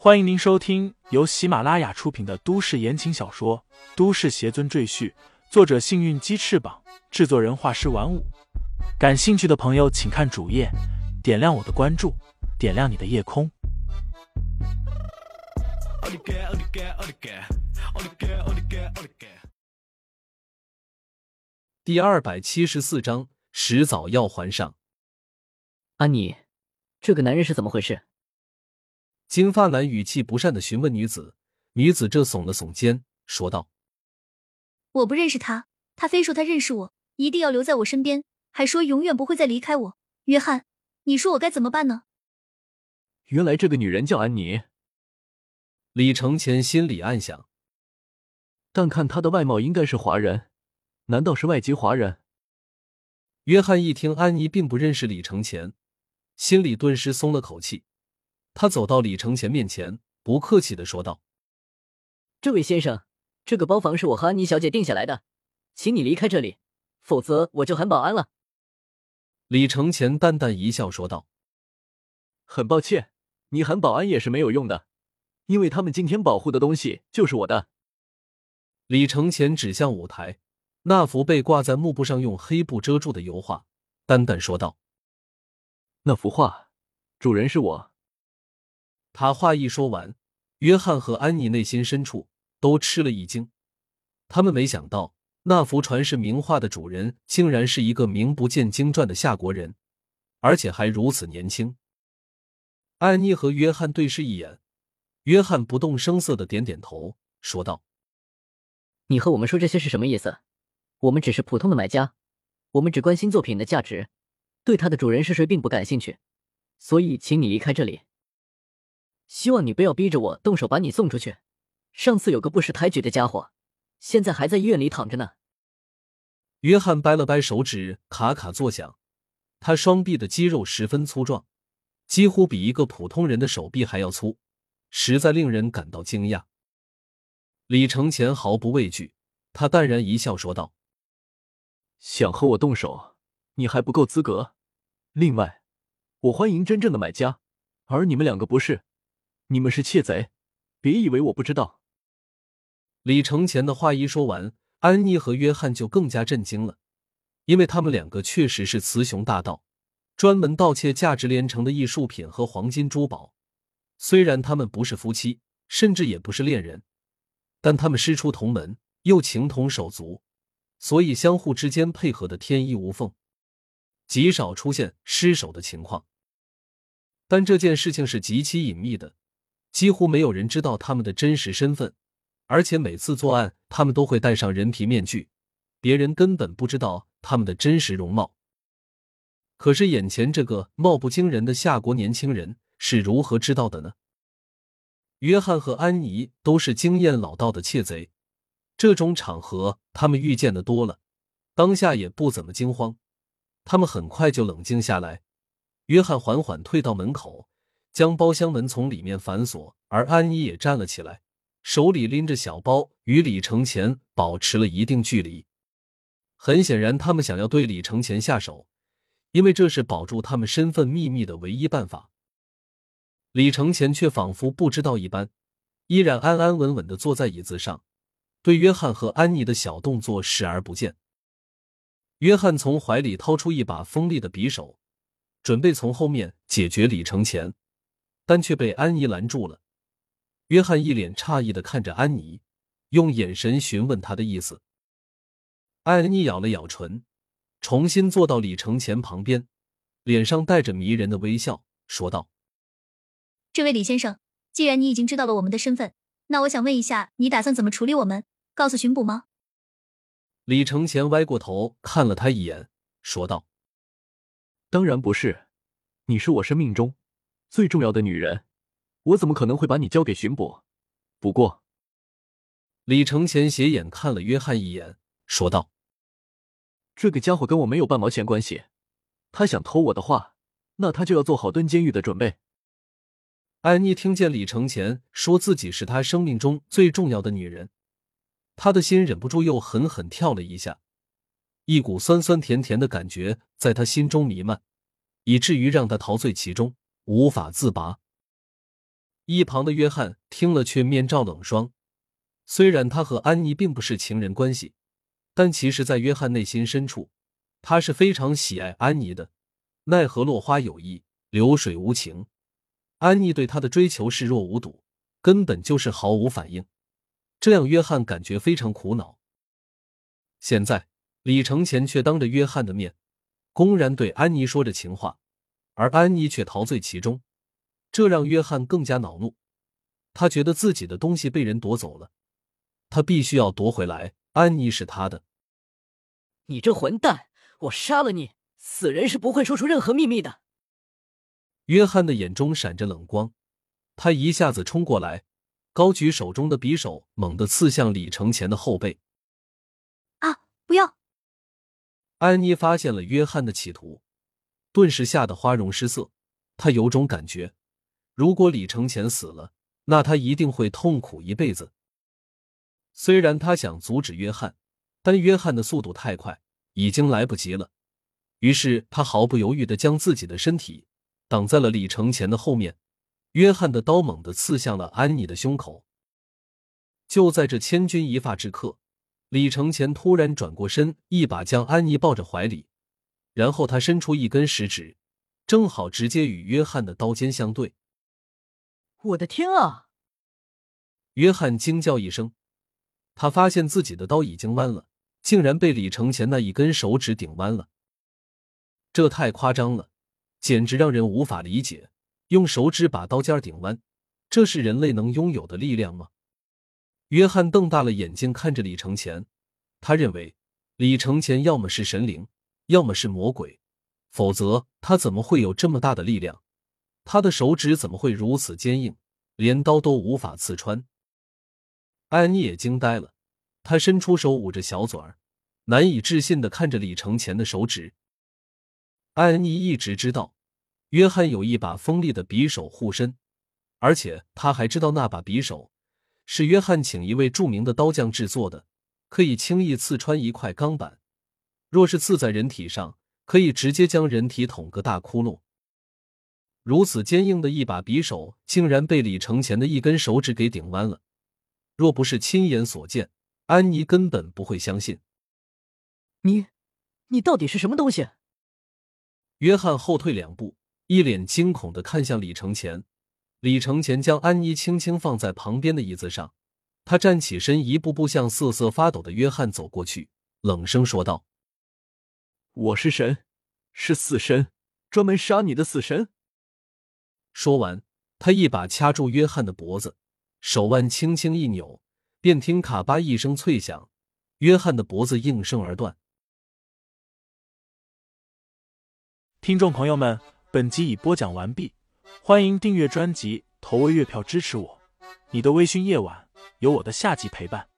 欢迎您收听由喜马拉雅出品的都市言情小说《都市邪尊赘婿》，作者：幸运鸡翅膀，制作人：画师玩五。感兴趣的朋友，请看主页，点亮我的关注，点亮你的夜空。第二百七十四章，迟早要还上。安妮，这个男人是怎么回事？金发男语气不善的询问女子，女子这耸了耸肩，说道：“我不认识他，他非说他认识我，一定要留在我身边，还说永远不会再离开我。约翰，你说我该怎么办呢？”原来这个女人叫安妮。李承前心里暗想，但看她的外貌，应该是华人，难道是外籍华人？约翰一听安妮并不认识李承前，心里顿时松了口气。他走到李承前面前，不客气的说道：“这位先生，这个包房是我和安妮小姐定下来的，请你离开这里，否则我就喊保安了。”李承前淡淡一笑说道：“很抱歉，你喊保安也是没有用的，因为他们今天保护的东西就是我的。”李承前指向舞台那幅被挂在幕布上用黑布遮住的油画，淡淡说道：“那幅画，主人是我。”他话一说完，约翰和安妮内心深处都吃了一惊。他们没想到那幅传世名画的主人竟然是一个名不见经传的夏国人，而且还如此年轻。安妮和约翰对视一眼，约翰不动声色的点点头，说道：“你和我们说这些是什么意思？我们只是普通的买家，我们只关心作品的价值，对它的主人是谁并不感兴趣。所以，请你离开这里。”希望你不要逼着我动手把你送出去。上次有个不识抬举的家伙，现在还在医院里躺着呢。约翰掰了掰手指，咔咔作响。他双臂的肌肉十分粗壮，几乎比一个普通人的手臂还要粗，实在令人感到惊讶。李承前毫不畏惧，他淡然一笑说道：“想和我动手，你还不够资格。另外，我欢迎真正的买家，而你们两个不是。”你们是窃贼，别以为我不知道。李承前的话一说完，安妮和约翰就更加震惊了，因为他们两个确实是雌雄大盗，专门盗窃价值连城的艺术品和黄金珠宝。虽然他们不是夫妻，甚至也不是恋人，但他们师出同门，又情同手足，所以相互之间配合的天衣无缝，极少出现失手的情况。但这件事情是极其隐秘的。几乎没有人知道他们的真实身份，而且每次作案，他们都会戴上人皮面具，别人根本不知道他们的真实容貌。可是眼前这个貌不惊人的夏国年轻人是如何知道的呢？约翰和安妮都是经验老道的窃贼，这种场合他们遇见的多了，当下也不怎么惊慌。他们很快就冷静下来。约翰缓缓退到门口。将包厢门从里面反锁，而安妮也站了起来，手里拎着小包，与李承前保持了一定距离。很显然，他们想要对李承前下手，因为这是保住他们身份秘密的唯一办法。李承前却仿佛不知道一般，依然安安稳稳的坐在椅子上，对约翰和安妮的小动作视而不见。约翰从怀里掏出一把锋利的匕首，准备从后面解决李承前。但却被安妮拦住了。约翰一脸诧异的看着安妮，用眼神询问她的意思。安妮咬了咬唇，重新坐到李承前旁边，脸上带着迷人的微笑，说道：“这位李先生，既然你已经知道了我们的身份，那我想问一下，你打算怎么处理我们？告诉巡捕吗？”李承前歪过头看了他一眼，说道：“当然不是，你是我生命中……”最重要的女人，我怎么可能会把你交给巡捕？不过，李承前斜眼看了约翰一眼，说道：“这个家伙跟我没有半毛钱关系。他想偷我的话，那他就要做好蹲监狱的准备。”安妮听见李承前说自己是他生命中最重要的女人，她的心忍不住又狠狠跳了一下，一股酸酸甜甜的感觉在她心中弥漫，以至于让她陶醉其中。无法自拔。一旁的约翰听了却面罩冷霜。虽然他和安妮并不是情人关系，但其实，在约翰内心深处，他是非常喜爱安妮的。奈何落花有意，流水无情，安妮对他的追求视若无睹，根本就是毫无反应。这让约翰感觉非常苦恼。现在，李承前却当着约翰的面，公然对安妮说着情话，而安妮却陶醉其中，这让约翰更加恼怒。他觉得自己的东西被人夺走了，他必须要夺回来。安妮是他的。你这混蛋，我杀了你！死人是不会说出任何秘密的。约翰的眼中闪着冷光，他一下子冲过来。高举手中的匕首，猛地刺向李承前的后背。啊！不要！安妮发现了约翰的企图，顿时吓得花容失色。他有种感觉，如果李承前死了，那他一定会痛苦一辈子。虽然他想阻止约翰，但约翰的速度太快，已经来不及了。于是他毫不犹豫的将自己的身体挡在了李承前的后面。约翰的刀猛地刺向了安妮的胸口。就在这千钧一发之刻，李承前突然转过身，一把将安妮抱着怀里，然后他伸出一根食指，正好直接与约翰的刀尖相对。我的天啊！约翰惊叫一声，他发现自己的刀已经弯了，竟然被李承前那一根手指顶弯了。这太夸张了，简直让人无法理解。用手指把刀尖顶弯，这是人类能拥有的力量吗？约翰瞪大了眼睛看着李承前，他认为李承前要么是神灵，要么是魔鬼，否则他怎么会有这么大的力量？他的手指怎么会如此坚硬，连刀都无法刺穿？安妮也惊呆了，她伸出手捂着小嘴儿，难以置信的看着李承前的手指。安妮一直知道。约翰有一把锋利的匕首护身，而且他还知道那把匕首是约翰请一位著名的刀匠制作的，可以轻易刺穿一块钢板。若是刺在人体上，可以直接将人体捅个大窟窿。如此坚硬的一把匕首，竟然被李承前的一根手指给顶弯了。若不是亲眼所见，安妮根本不会相信。你，你到底是什么东西？约翰后退两步。一脸惊恐的看向李承前，李承前将安妮轻轻放在旁边的椅子上，他站起身，一步步向瑟瑟发抖的约翰走过去，冷声说道：“我是神，是死神，专门杀你的死神。”说完，他一把掐住约翰的脖子，手腕轻轻一扭，便听“卡巴”一声脆响，约翰的脖子应声而断。听众朋友们。本集已播讲完毕，欢迎订阅专辑，投喂月票支持我。你的微醺夜晚，有我的下集陪伴。